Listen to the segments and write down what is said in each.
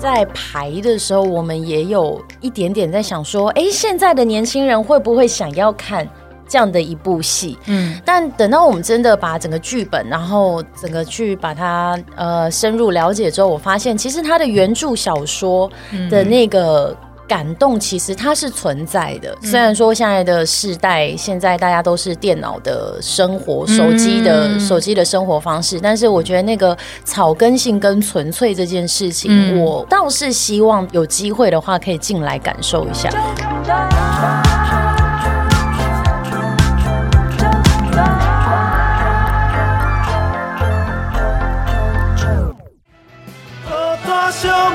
在排的时候，我们也有一点点在想说，哎，现在的年轻人会不会想要看这样的一部戏？嗯，但等到我们真的把整个剧本，然后整个去把它呃深入了解之后，我发现其实它的原著小说的那个。感动其实它是存在的，虽然说现在的世代，现在大家都是电脑的生活、手机的手机的生活方式，但是我觉得那个草根性跟纯粹这件事情，我倒是希望有机会的话可以进来感受一下。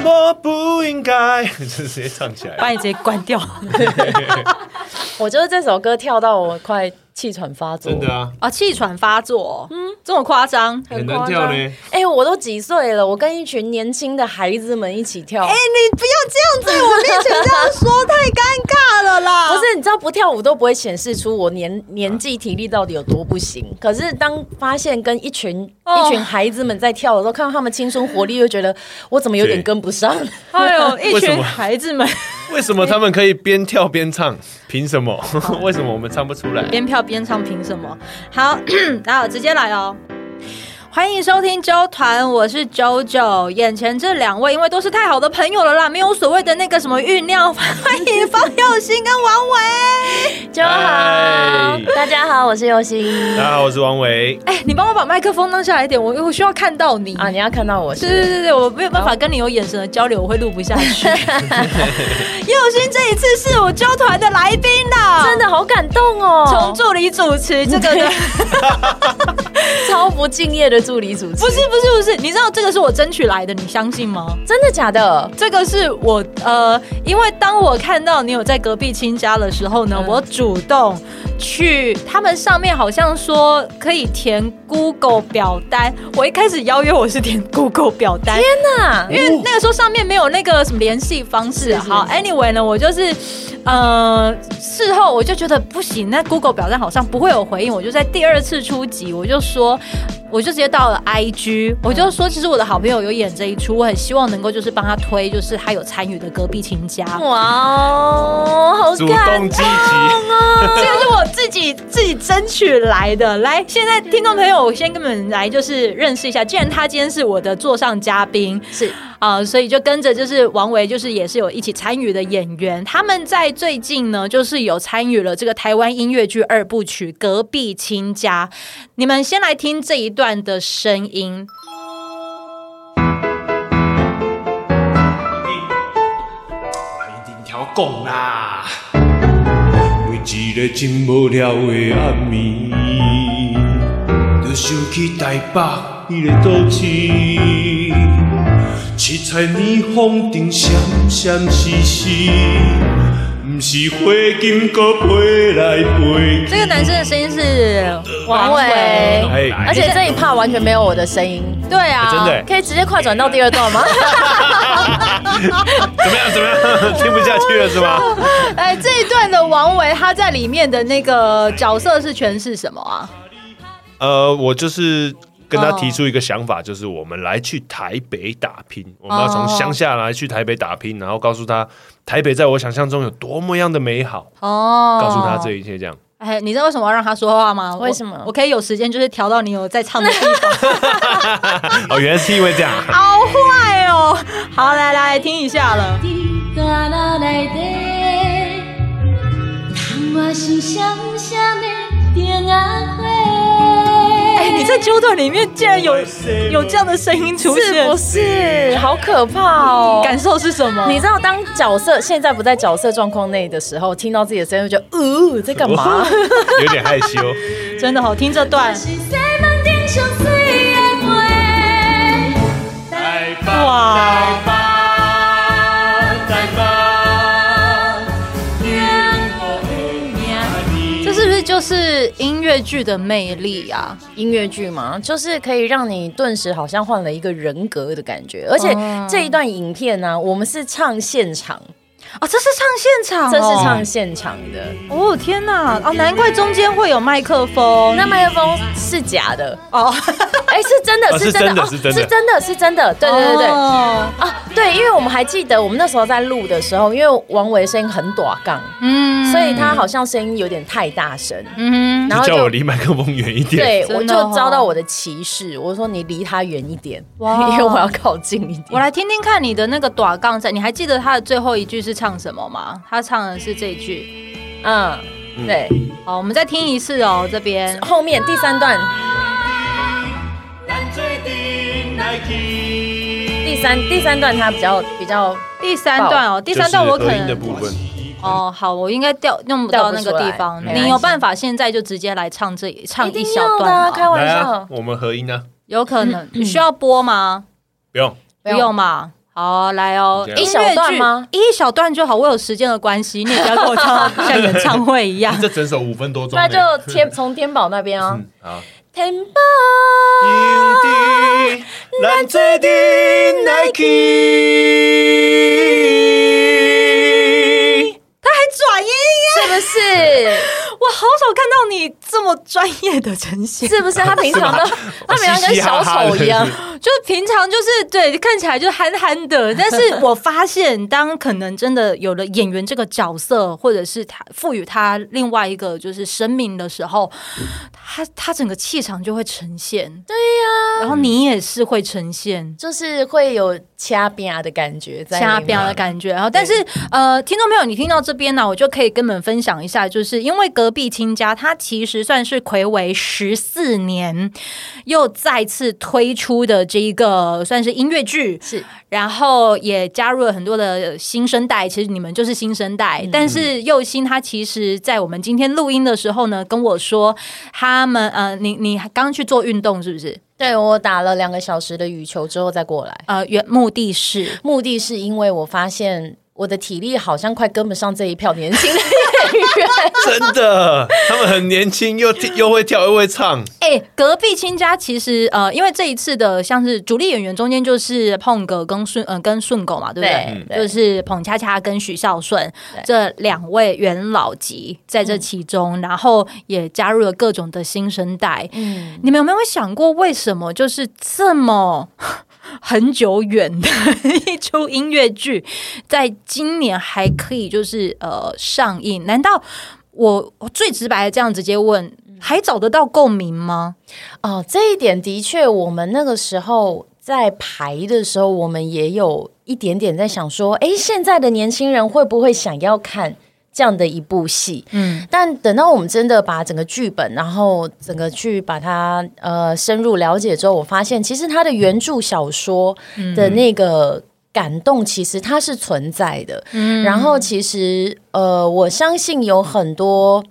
我不应该，就 直接唱起来，把你直接关掉。我就是这首歌跳到我快。气喘发作，真的啊！啊，气喘发作，嗯，这么夸张，很难跳呢。哎、欸，我都几岁了，我跟一群年轻的孩子们一起跳。哎、欸，你不要这样在我面前这样说，太尴尬了啦！不是，你知道不跳舞都不会显示出我年年纪体力到底有多不行。可是当发现跟一群、哦、一群孩子们在跳的时候，看到他们青春活力，又觉得我怎么有点跟不上。哎呦，一群孩子们，为什么他们可以边跳边唱？凭什么？为什么我们唱不出来？边跳边唱，凭什么？好，然后直接来哦。欢迎收听周团，我是 JoJo。眼前这两位，因为都是太好的朋友了啦，没有所谓的那个什么酝酿。欢迎方佑兴跟王维，就好。大家好，我是佑兴。大家好，我是王维。哎，你帮我把麦克风弄下来一点，我我需要看到你啊！你要看到我是？对对对对，我没有办法跟你有眼神的交流，我会录不下去。佑兴这一次是我啾团的来宾了，真的好感动哦！从助理主持这个的，超不敬业的。助理主持不是不是不是，你知道这个是我争取来的，你相信吗？真的假的？这个是我呃，因为当我看到你有在隔壁亲家的时候呢，嗯、我主动去他们上面好像说可以填 Google 表单，我一开始邀约我是填 Google 表单，天哪！因为那个时候上面没有那个什么联系方式。好，Anyway 呢，我就是呃事后我就觉得不行，那 Google 表单好像不会有回应，我就在第二次出击，我就说。我就直接到了 IG，我就说，其实我的好朋友有演这一出，我很希望能够就是帮他推，就是他有参与的隔壁亲家。哇哦，好感动积极啊！这个是我自己自己争取来的。来，现在听众朋友，我先跟你们来就是认识一下，既然他今天是我的座上嘉宾，是。啊、呃，所以就跟着就是王维，就是也是有一起参与的演员，他们在最近呢，就是有参与了这个台湾音乐剧二部曲《隔壁亲家》。你们先来听这一段的声音。一定条拱啦！每一个真无聊的暗暝，就想起台北迄个都市。七彩霓虹灯闪闪烁烁，不是花金阁飞来飞去。这个男生的声音是王维，而且这一 part 完全没有我的声音。对啊，真的可以直接快转到第二段吗？怎么样？怎么样？听不下去了是吗？哎，这一段的王维他在里面的那个角色是诠释什么啊？呃，我就是。跟他提出一个想法，就是我们来去台北打拼，我们要从乡下来去台北打拼，然后告诉他台北在我想象中有多么样的美好哦，告诉他这一切这样。哎，你知道为什么要让他说话吗？为什么？我可以有时间就是调到你有在唱的地方。哦，原来是因为这样。好坏哦！好，来来听一下了。哎，你在纠团里面竟然有有这样的声音出现，是不是？好可怕哦！感受是什么？你知道，当角色现在不在角色状况内的时候，听到自己的声音，就觉得，呃，在干嘛？有点害羞。真的好听这段。哇！就是音乐剧的魅力啊！音乐剧嘛，就是可以让你顿时好像换了一个人格的感觉。而且这一段影片呢、啊，我们是唱现场哦，这是唱现场、哦，这是唱现场的。哦天哪！哦，难怪中间会有麦克风，那麦克风是假的。哦。哎，是真的，是真的，是真的，是真的，是真的，对对对对，啊，对，因为我们还记得我们那时候在录的时候，因为王维声音很短杠，嗯，所以他好像声音有点太大声，嗯，然后叫我离麦克风远一点，对，我就遭到我的歧视，我说你离他远一点，哇，因为我要靠近一点。我来听听看你的那个短杠在，你还记得他的最后一句是唱什么吗？他唱的是这一句，嗯，对，好，我们再听一次哦，这边。后面第三段。第三第三段它比较比较第三段哦，第三段我可能哦好，我应该调用不到那个地方，你有办法现在就直接来唱这唱一小段吗？开玩笑，我们合音呢？有可能。你 需要播吗？不用。不用嘛，好来哦，一小段吗？一小段就好，我有时间的关系，你也不要跟我唱像演唱会一样，这整首五分多钟，那就天从天宝那边哦，好。天宝，咱做阵来去。他还转音呀？是不是？我好少看到你这么专业的呈现，是不是？他平常的，他平常跟小丑一样，就平常就是对，看起来就憨憨的。但是我发现，当可能真的有了演员这个角色，或者是他赋予他另外一个就是生命的时候，他他整个气场就会呈现。对呀，然后你也是会呈现，就是会有掐边的感觉，掐边的感觉。然后，但是呃，听众朋友，你听到这边呢，我就可以跟你们分享一下，就是因为隔壁亲家，他其实算是魁违十四年，又再次推出的这一个算是音乐剧，是，然后也加入了很多的新生代。其实你们就是新生代，嗯、但是又新他其实，在我们今天录音的时候呢，跟我说他们呃，你你刚去做运动是不是？对，我打了两个小时的羽球之后再过来。呃，原目的是目的是因为我发现我的体力好像快跟不上这一票年轻的演员。真的，他们很年轻，又 又会跳又会唱。哎、欸，隔壁亲家其实呃，因为这一次的像是主力演员中间就是碰哥跟顺呃跟顺狗嘛，对不对？对，就是彭恰恰跟许孝舜这两位元老级在这其中，嗯、然后也加入了各种的新生代。嗯，你们有没有想过为什么就是这么？很久远的一出音乐剧，在今年还可以就是呃上映，难道我我最直白的这样直接问，还找得到共鸣吗？哦，这一点的确，我们那个时候在排的时候，我们也有一点点在想说，哎，现在的年轻人会不会想要看？这样的一部戏，嗯，但等到我们真的把整个剧本，然后整个去把它呃深入了解之后，我发现其实它的原著小说的那个感动，其实它是存在的。嗯，然后其实呃，我相信有很多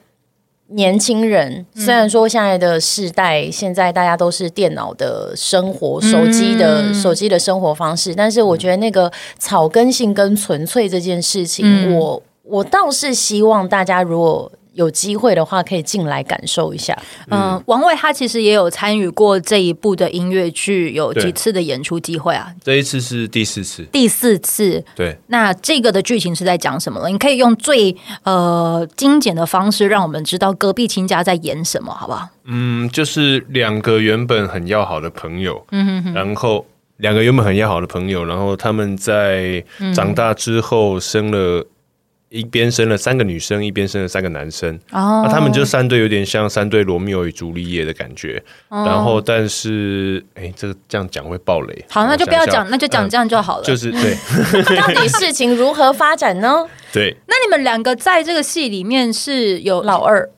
年轻人，虽然说现在的世代，现在大家都是电脑的生活、手机的手机的生活方式，但是我觉得那个草根性跟纯粹这件事情，我。我倒是希望大家如果有机会的话，可以进来感受一下。嗯，王伟他其实也有参与过这一部的音乐剧，有几次的演出机会啊。这一次是第四次，第四次。对，那这个的剧情是在讲什么了？你可以用最呃精简的方式，让我们知道隔壁亲家在演什么，好不好？嗯，就是两个原本很要好的朋友，嗯哼哼，然后两个原本很要好的朋友，然后他们在长大之后生了。一边生了三个女生，一边生了三个男生。哦，那他们就三对，有点像三对罗密欧与朱丽叶的感觉。哦、然后，但是，哎、欸，这个这样讲会爆雷。好，那就不要讲，那就讲这样就好了。嗯、就是对。到底事情如何发展呢？对。那你们两个在这个戏里面是有老二。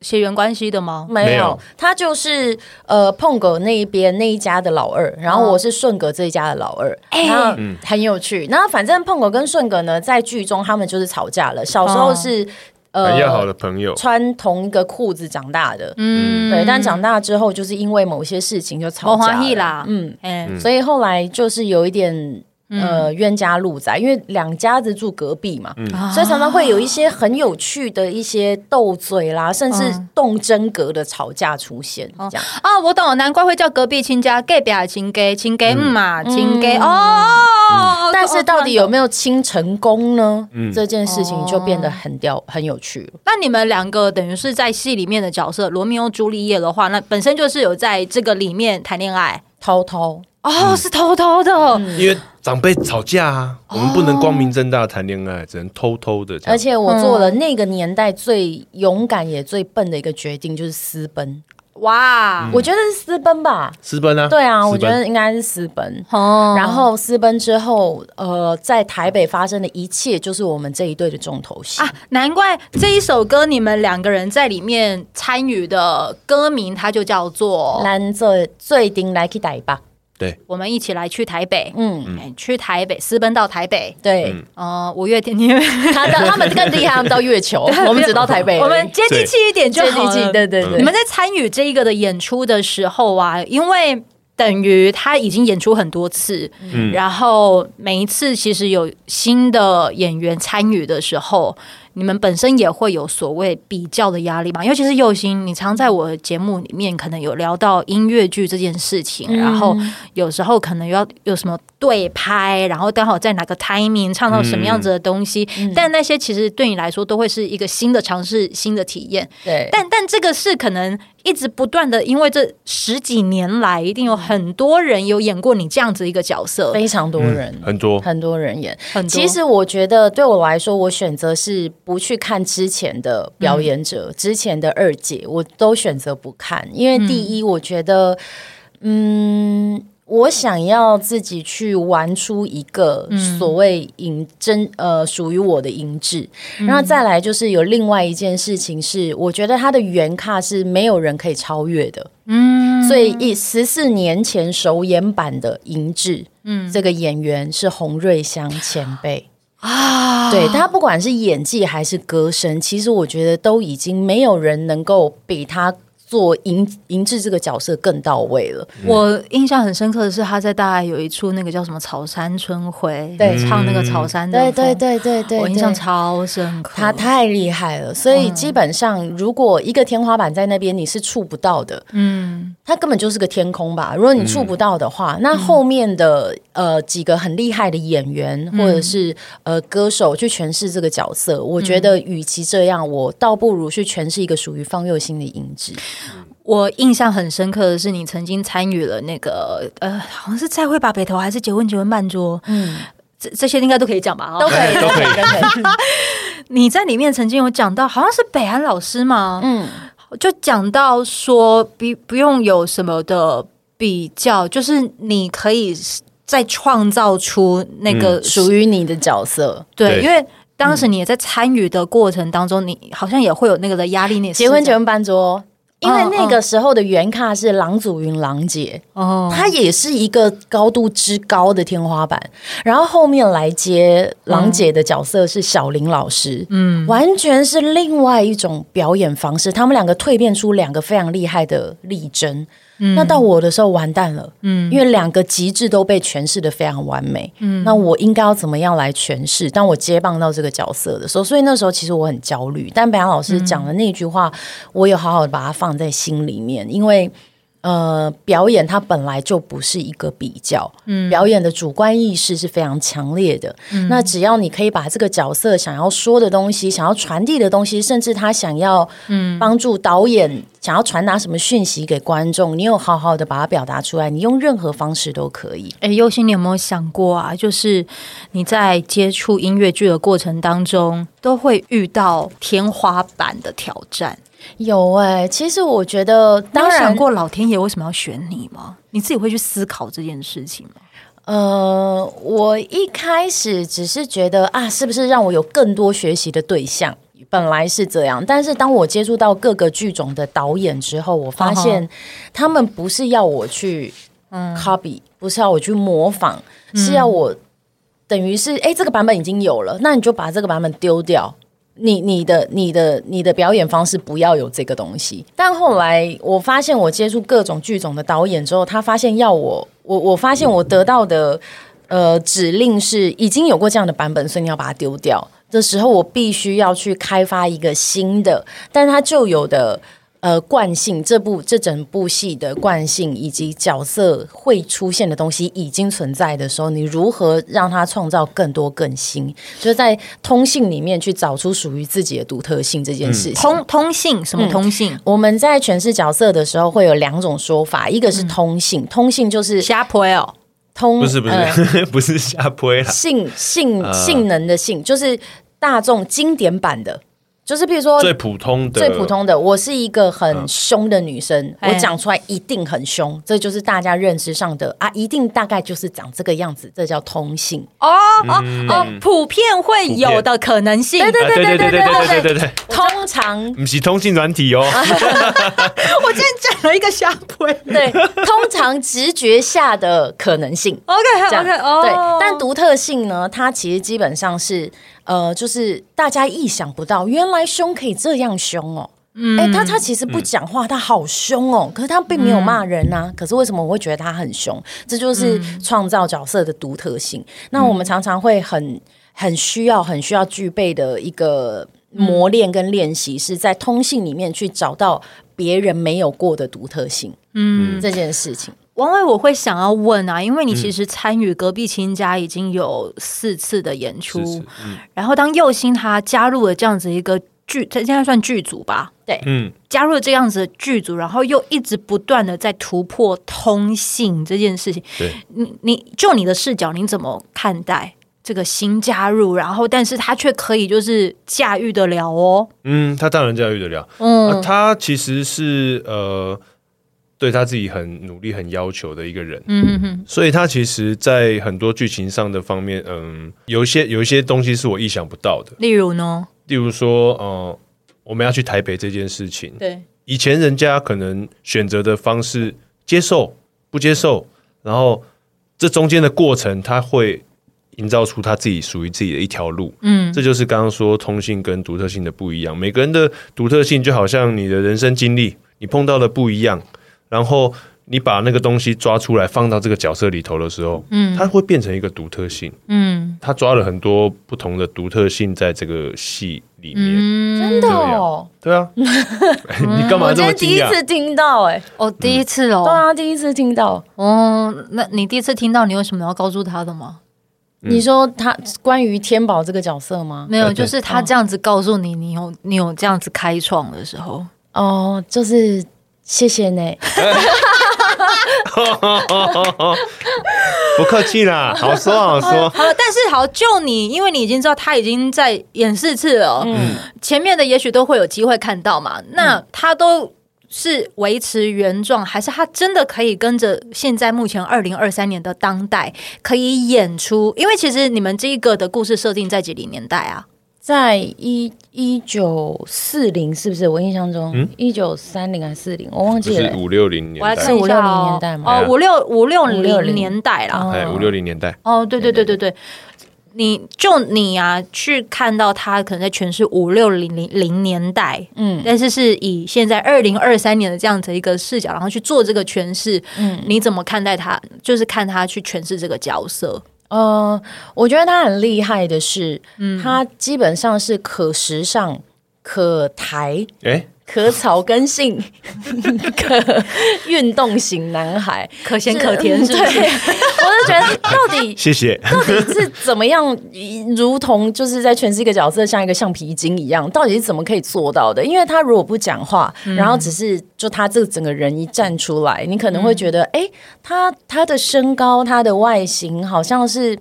血缘关系的吗？没有，他就是呃碰哥那一边那一家的老二，然后我是顺哥这一家的老二，然后很有趣。然后反正碰哥跟顺哥呢，在剧中他们就是吵架了。小时候是呃很要好的朋友，穿同一个裤子长大的，嗯，对。但长大之后，就是因为某些事情就吵架了，嗯，所以后来就是有一点。呃，冤家路窄，因为两家子住隔壁嘛，嗯、所以常常会有一些很有趣的一些斗嘴啦，甚至动真格的吵架出现。这样。啊，我懂了，难怪会叫隔壁亲家，隔壁亲家，亲家嘛，亲家哦。但是到底有没有亲成功呢？嗯，这件事情就变得很掉，很有趣了。那你们两个等于是在戏里面的角色，罗密欧朱丽叶的话，那本身就是有在这个里面谈恋爱，偷偷哦，是偷偷的，因为长辈吵架啊，我们不能光明正大谈恋爱，只能偷偷的。而且我做了那个年代最勇敢也最笨的一个决定，就是私奔。哇，我觉得是私奔吧，私奔啊，对啊，我觉得应该是私奔。哦，然后私奔之后，呃，在台北发生的一切，就是我们这一对的重头戏啊。难怪这一首歌，你们两个人在里面参与的歌名，它就叫做《蓝色最顶来去台吧》。对，我们一起来去台北，嗯，去台北私奔到台北，对，呃，五月天，因为 他的他们更厉害，他们到月球，我们只到台北，我们接地气一点就好，对对对。你们在参与这一个的演出的时候啊，因为等于他已经演出很多次，嗯，然后每一次其实有新的演员参与的时候。你们本身也会有所谓比较的压力吧？尤其是右星，你常在我的节目里面可能有聊到音乐剧这件事情，嗯、然后有时候可能要有什么对拍，然后刚好在哪个 timing 唱到什么样子的东西，嗯、但那些其实对你来说都会是一个新的尝试、新的体验。对，但但这个是可能一直不断的，因为这十几年来一定有很多人有演过你这样子一个角色，非常多人，嗯、很多很多人演。很。其实我觉得对我来说，我选择是。不去看之前的表演者，嗯、之前的二姐，我都选择不看，因为第一，我觉得，嗯，嗯，我想要自己去玩出一个所谓影真呃属于我的音质，嗯、然后再来就是有另外一件事情是，我觉得他的原卡是没有人可以超越的，嗯，所以一十四年前首演版的银质，嗯，这个演员是洪瑞香前辈。啊，对，他不管是演技还是歌声，其实我觉得都已经没有人能够比他。做银银质这个角色更到位了。我印象很深刻的是，他在大概有一出那个叫什么《草山春晖》，对，唱那个草山的，对对对对对，我印象超深刻。他太厉害了，所以基本上如果一个天花板在那边，你是触不到的，嗯，他根本就是个天空吧。如果你触不到的话，那后面的呃几个很厉害的演员或者是呃歌手去诠释这个角色，我觉得与其这样，我倒不如去诠释一个属于方佑兴的银质。我印象很深刻的是，你曾经参与了那个呃，好像是再会吧北投还是结婚结婚办桌，嗯，这这些应该都可以讲吧？都可以，都可以，都可以。你在里面曾经有讲到，好像是北安老师吗？嗯，就讲到说，不不用有什么的比较，就是你可以再创造出那个属于你的角色。对，因为当时你也在参与的过程当中，你好像也会有那个的压力。那结婚结婚办桌。因为那个时候的原卡是郎祖云郎姐，哦，她也是一个高度之高的天花板。然后后面来接郎姐的角色是小林老师，嗯，完全是另外一种表演方式。他们两个蜕变出两个非常厉害的力争。嗯、那到我的时候完蛋了，嗯，因为两个极致都被诠释的非常完美，嗯，那我应该要怎么样来诠释？当我接棒到这个角色的时候，所以那时候其实我很焦虑。但北洋老师讲的那句话，嗯、我有好好的把它放在心里面，因为。呃，表演它本来就不是一个比较，嗯，表演的主观意识是非常强烈的。嗯，那只要你可以把这个角色想要说的东西、想要传递的东西，甚至他想要嗯帮助导演想要传达什么讯息给观众，你有好好的把它表达出来，你用任何方式都可以。哎，优心，你有没有想过啊？就是你在接触音乐剧的过程当中，都会遇到天花板的挑战。有哎、欸，其实我觉得，当然想过老天爷为什么要选你吗？你自己会去思考这件事情吗？呃，我一开始只是觉得啊，是不是让我有更多学习的对象？本来是这样，但是当我接触到各个剧种的导演之后，我发现他们不是要我去 copy，、嗯、不是要我去模仿，是要我等于是哎，这个版本已经有了，那你就把这个版本丢掉。你你的你的你的表演方式不要有这个东西，但后来我发现我接触各种剧种的导演之后，他发现要我我我发现我得到的呃指令是已经有过这样的版本，所以你要把它丢掉的时候，我必须要去开发一个新的，但是它旧有的呃惯性，这部这整部戏的惯性以及角色会出现的东西已经存在的时候，你如何让它创造更多更新？就是在通信里面去找出属于自己的独特性这件事情。通通信什么通信？嗯，我们在诠释角色的时候会有两种说法，一个是通信，嗯、通信就是瞎推哦，通不是不是、呃、不是瞎推，性性性能的性就是大众经典版的。就是比如说最普通的。最普通的，我是一个很凶的女生，嗯、我讲出来一定很凶，欸，这就是大家认知上的啊，一定大概就是长这个样子，这叫通性。哦哦哦，普遍会有的可能性，对对对对对对对对对对对，通常不是通信软体哦，我今天讲了一个瞎推，对，通常直觉下的可能性，OK OK 哦，对，但独特性呢，它其实基本上是。呃，就是大家意想不到，原来凶可以这样凶哦。嗯，哎，他他其实不讲话，他好凶哦。可是他并没有骂人呐、啊。可是为什么我会觉得他很凶？这就是创造角色的独特性。那我们常常会很很需要、很需要具备的一个磨练跟练习，是在通信里面去找到别人没有过的独特性。嗯，这件事情。王伟，我会想要问啊，因为你其实参与隔壁亲家已经有四次的演出，嗯、然后当佑星他加入了这样子一个剧，他现在算剧组吧？对，嗯，加入了这样子的剧组，然后又一直不断的在突破通信这件事情。对，你你就你的视角，你怎么看待这个新加入？然后，但是他却可以就是驾驭得了哦。嗯，他当然驾驭得了。嗯，啊、他其实是呃。对他自己很努力、很要求的一个人，嗯所以他其实，在很多剧情上的方面，嗯，有一些有一些东西是我意想不到的。例如呢？例如说，呃，我们要去台北这件事情，对，以前人家可能选择的方式，接受不接受，然后这中间的过程，他会营造出他自己属于自己的一条路，嗯，这就是刚刚说通信跟独特性的不一样。每个人的独特性，就好像你的人生经历，你碰到的不一样。然后你把那个东西抓出来放到这个角色里头的时候，嗯，它会变成一个独特性，嗯，他抓了很多不同的独特性在这个戏里面，嗯、真的哦，对啊，你干嘛这么惊讶？我今天第一次听到、欸，哎，哦，第一次哦，对啊，第一次听到，哦，那你第一次听到，你有什么要告诉他的吗？嗯、你说他关于天宝这个角色吗？没有，就是他这样子告诉你，你有你有这样子开创的时候，哦，就是。谢谢呢，不客气啦，好说好说。好，但是好，就你，因为你已经知道他已经在演四次了，嗯，前面的也许都会有机会看到嘛。那他都是维持原状，还是他真的可以跟着现在目前二零二三年的当代可以演出？因为其实你们这一个的故事设定在几零年代啊？在一一九四零是不是？我印象中，一九三零还是四零，我忘记了。五六零年代，是五六零年代吗？哦，五六五六零年代啦。哎，五六零年代。哦，对对对对对，你就你啊，去看到他可能在诠释五六零零零年代，嗯，但是是以现在二零二三年的这样子一个视角，然后去做这个诠释，嗯，你怎么看待他？就是看他去诠释这个角色。呃，我觉得他很厉害的是，嗯，他基本上是可时尚、可台，欸可草根性、可运动型男孩，可咸可甜，是不是？对，我就觉得到底 谢谢，到底是怎么样？如同就是在诠释一个角色，像一个橡皮筋一样，到底是怎么可以做到的？因为他如果不讲话，然后只是就他这个整个人一站出来，你可能会觉得，哎，他他的身高、他的外形，好像是。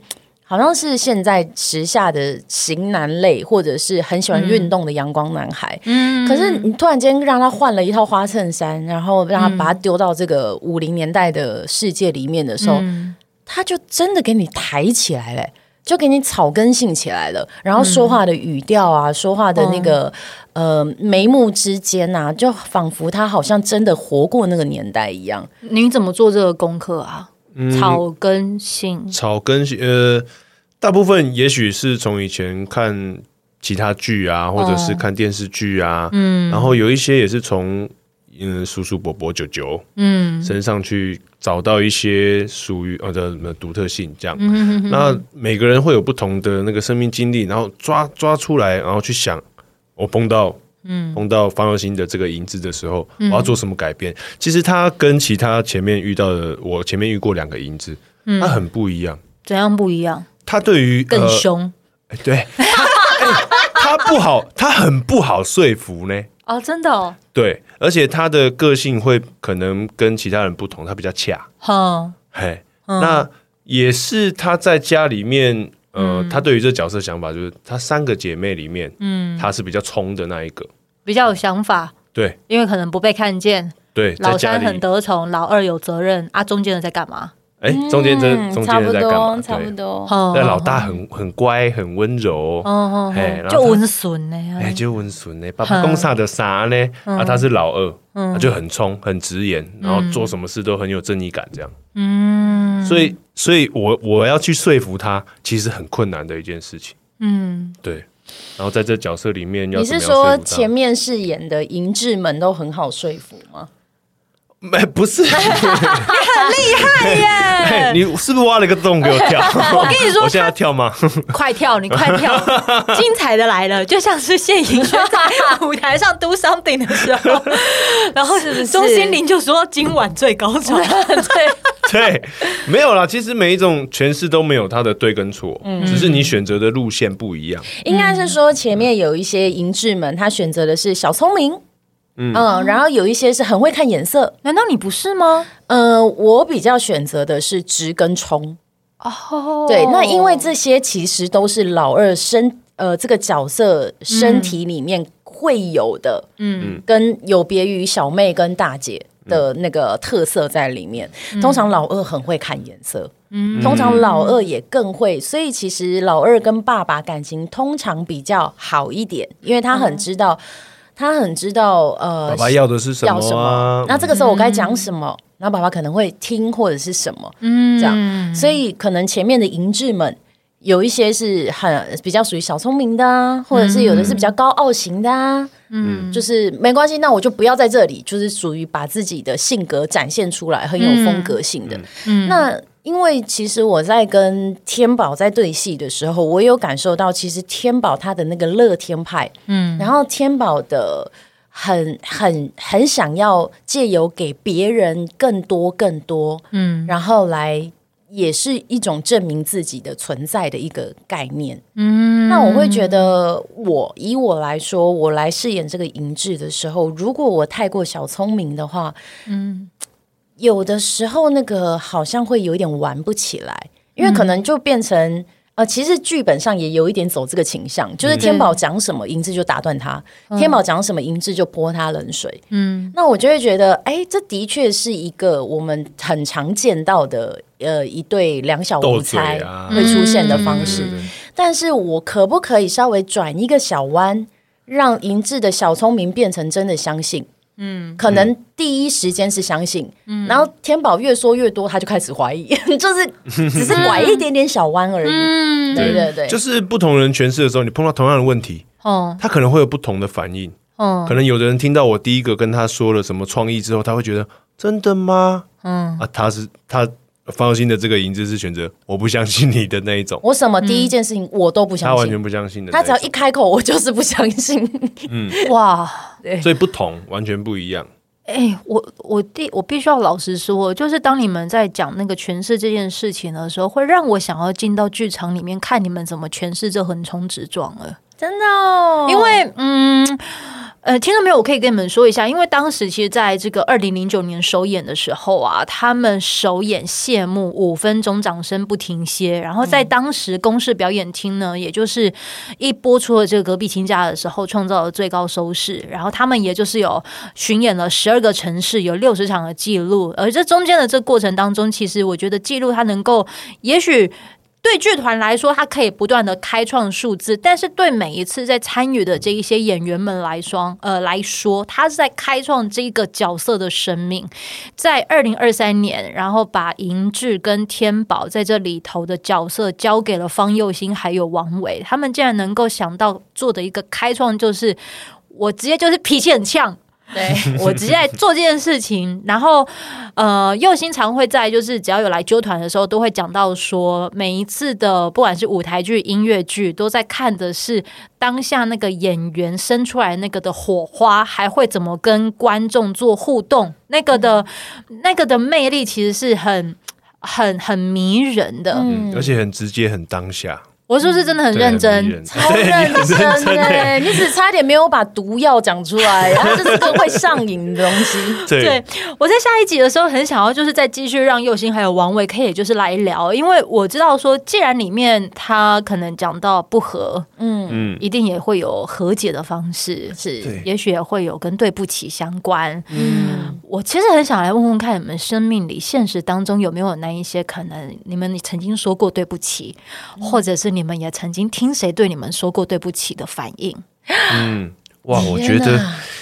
好像是现在时下的型男类，或者是很喜欢运动的阳光男孩。嗯，可是你突然间让他换了一套花衬衫，然后让他把他丢到这个五零年代的世界里面的时候，嗯、他就真的给你抬起来了，就给你草根性起来了。然后说话的语调啊，嗯、说话的那个、哦、呃眉目之间啊，就仿佛他好像真的活过那个年代一样。你怎么做这个功课啊？草根性，嗯、草根性，呃，大部分也许是从以前看其他剧啊，或者是看电视剧啊，嗯，然后有一些也是从嗯叔叔伯伯舅舅嗯。身上去找到一些属于呃的独特性，这样，嗯哼哼，那每个人会有不同的那个生命经历，然后抓抓出来，然后去想，我碰到嗯，碰到方宥兴的这个银质的时候，我要做什么改变？其实他跟其他前面遇到的，我前面遇过两个银质，他很不一样。怎样不一样？他对于更凶，对，他不好，他很不好说服呢。哦，真的哦。对，而且他的个性会可能跟其他人不同，他比较恰。好，嘿，那也是他在家里面。呃，他对于这角色想法就是，他三个姐妹里面，嗯，他是比较冲的那一个，比较有想法，对，因为可能不被看见，对，老三很得宠，老二有责任啊，中间的在干嘛？哎，中间这中间的在干嘛？差不多，那老大很很乖，很温柔，哦哎，就温顺呢，哎，就温顺呢，爸爸公啥的啥呢？啊，他是老二，他就很冲，很直言，然后做什么事都很有正义感，这样，嗯，所以。所以我我要去说服他，其实很困难的一件事情。嗯，对。然后在这角色里面要，你是说前面饰演的银质们都很好说服？吗？没，不是，你很厉害耶！你是不是挖了一个洞给我跳？我跟你说，我现在要跳吗？快跳，你快跳！精彩的来了，就像是谢颖轩在舞台上 do something 的时候，然后是钟欣凌就说今晚最高潮。对对，没有啦。其实每一种诠释都没有它的对跟错，嗯，只是你选择的路线不一样。应该是说前面有一些银质们，他选择的是小聪明。嗯，然后有一些是很会看颜色，难道你不是吗？呃，我比较选择的是直跟冲。哦，对，那因为这些其实都是老二身呃这个角色身体里面会有的，嗯，跟有别于小妹跟大姐的那个特色在里面。嗯，通常老二很会看颜色，嗯，通常老二也更会，所以其实老二跟爸爸感情通常比较好一点，因为他很知道。嗯他很知道，呃，爸爸要的是什么，要什么？那这个时候我该讲什么？然后爸爸可能会听或者是什么，嗯，这样。所以可能前面的银质们有一些是很比较属于小聪明的啊，或者是有的是比较高傲型的啊，嗯，就是没关系，那我就不要在这里，就是属于把自己的性格展现出来，很有风格性的，嗯，那。因为其实我在跟天宝在对戏的时候，我有感受到，其实天宝他的那个乐天派，嗯，然后天宝的很很很想要借由给别人更多更多，嗯，然后来也是一种证明自己的存在的一个概念，嗯，那我会觉得我以我来说，我来饰演这个银质的时候，如果我太过小聪明的话，嗯。有的时候，那个好像会有一点玩不起来，因为可能就变成、嗯、呃，其实剧本上也有一点走这个倾向，就是天宝讲什么，银志就打断他；嗯、天宝讲什么，银志就泼他冷水。嗯，那我就会觉得，哎，这的确是一个我们很常见到的呃一对两小无猜会出现的方式。嗯、但是我可不可以稍微转一个小弯，让银质的小聪明变成真的相信？嗯，可能第一时间是相信，嗯，然后天宝越说越多，他就开始怀疑，就是只是拐一点点小弯而已。嗯，对对对，就是不同人诠释的时候，你碰到同样的问题，哦，他可能会有不同的反应。哦，可能有的人听到我第一个跟他说了什么创意之后，他会觉得真的吗？嗯，啊，他是他。方心的这个银子是选择我不相信你的那一种，我什么第一件事情我都不相信，他完全不相信的。他只要一开口，我就是不相信。嗯，哇，对，所以不同，完全不一样。哎、欸，我我第我必须要老实说，就是当你们在讲那个诠释这件事情的时候，会让我想要进到剧场里面看你们怎么诠释这横冲直撞了。真的哦，因为嗯。呃，听众朋友，我可以跟你们说一下，因为当时其实在这个二零零九年首演的时候啊，他们首演谢幕五分钟掌声不停歇，然后在当时公视表演厅呢，也就是一播出了这个隔壁亲家的时候，创造了最高收视，然后他们也就是有巡演了十二个城市，有六十场的记录，而这中间的这个过程当中，其实我觉得记录它能够，也许。对剧团来说，它可以不断的开创数字，但是对每一次在参与的这一些演员们来说，呃来说，他是在开创这个角色的生命。在二零二三年，然后把银质跟天宝在这里头的角色交给了方佑兴还有王伟，他们竟然能够想到做的一个开创，就是我直接就是脾气很呛。对我直接在 做这件事情。然后，呃，又经常会在就是只要有来揪团的时候，都会讲到说，每一次的不管是舞台剧、音乐剧，都在看的是当下那个演员生出来那个的火花，还会怎么跟观众做互动，那个的、嗯、那个的魅力其实是很。很很迷人的，嗯，而且很直接，很当下。我是不是真的很认真？超认真哎！你只差点没有把毒药讲出来，然后这是个会上瘾的东西。对，我在下一集的时候很想要，就是再继续让佑欣还有王伟可以就是来聊，因为我知道说，既然里面他可能讲到不和，嗯嗯，一定也会有和解的方式，是，也许也会有跟对不起相关。嗯，我其实很想来问问看，你们生命里现实当中有没有那一些可能，你们你曾经说过对不起，或者是你。你们也曾经听谁对你们说过对不起的反应？嗯，哇，我觉得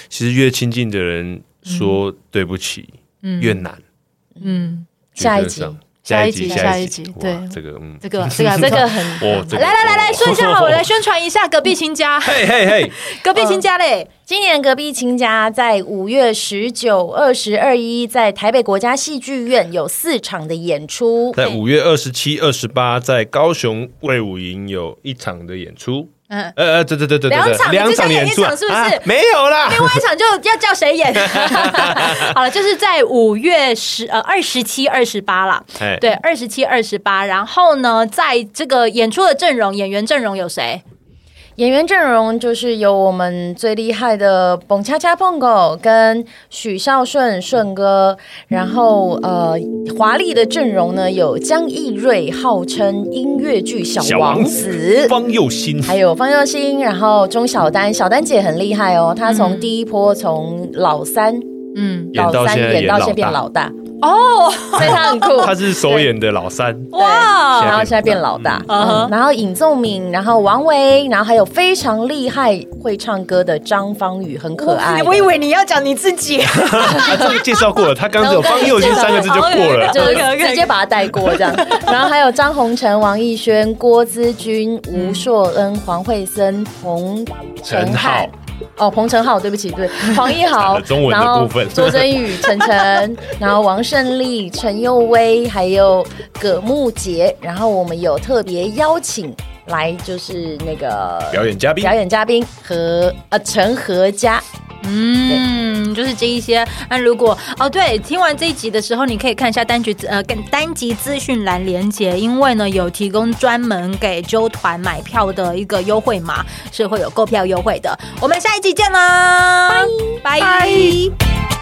其实越亲近的人说对不起，嗯，越难。嗯，下一集，下一集，下一集，对，这个，嗯，这个，这个，这个很，来来来来，说一下好，我来宣传一下隔壁亲家，嘿 嘿嘿，隔壁亲家嘞。今年隔壁亲家在五月十九、二十二一在台北国家戏剧院有四场的演出，在五月二十七、二十八在高雄卫武营有一场的演出。嗯呃呃，对对对对对，两场两场演出是不是？没有啦，另外一场就要叫谁演？好了，就是在五月十呃二十七、二十八了。对，二十七、二十八。然后呢，在这个演出的阵容，演员阵容有谁？演员阵容就是有我们最厉害的蹦恰恰碰狗跟许孝顺顺哥，然后呃华丽的阵容呢有江逸瑞，号称音乐剧小王子。方佑新，还有方佑新，然后钟小丹，小丹姐很厉害哦，她从第一波从老三嗯。老三演到现在变老大。哦，所以他很酷，他是首演的老三。哇，然后现在变老大，然后尹仲敏，然后王维，然后还有非常厉害会唱歌的张方宇，很可爱。我以为你要讲你自己，他这个介绍过了，他刚只有方佑兴三个字就过了，就直接把他带过这样。然后还有张红尘、王艺轩、郭姿君、吴硕恩、黄慧森、彭承翰。哦，彭程浩，对不起，对，黄义豪，然后周真宇、陈晨，然后王胜利、陈佑威，还有葛木杰，然后我们有特别邀请来，就是那个表演嘉宾，表演嘉宾和呃陈和佳。嗯，就是这一些。那如果哦，对，听完这一集的时候，你可以看一下单局呃，跟单集资讯栏连接，因为呢有提供专门给揪团买票的一个优惠码，是会有购票优惠的。我们下一集见啦，拜拜。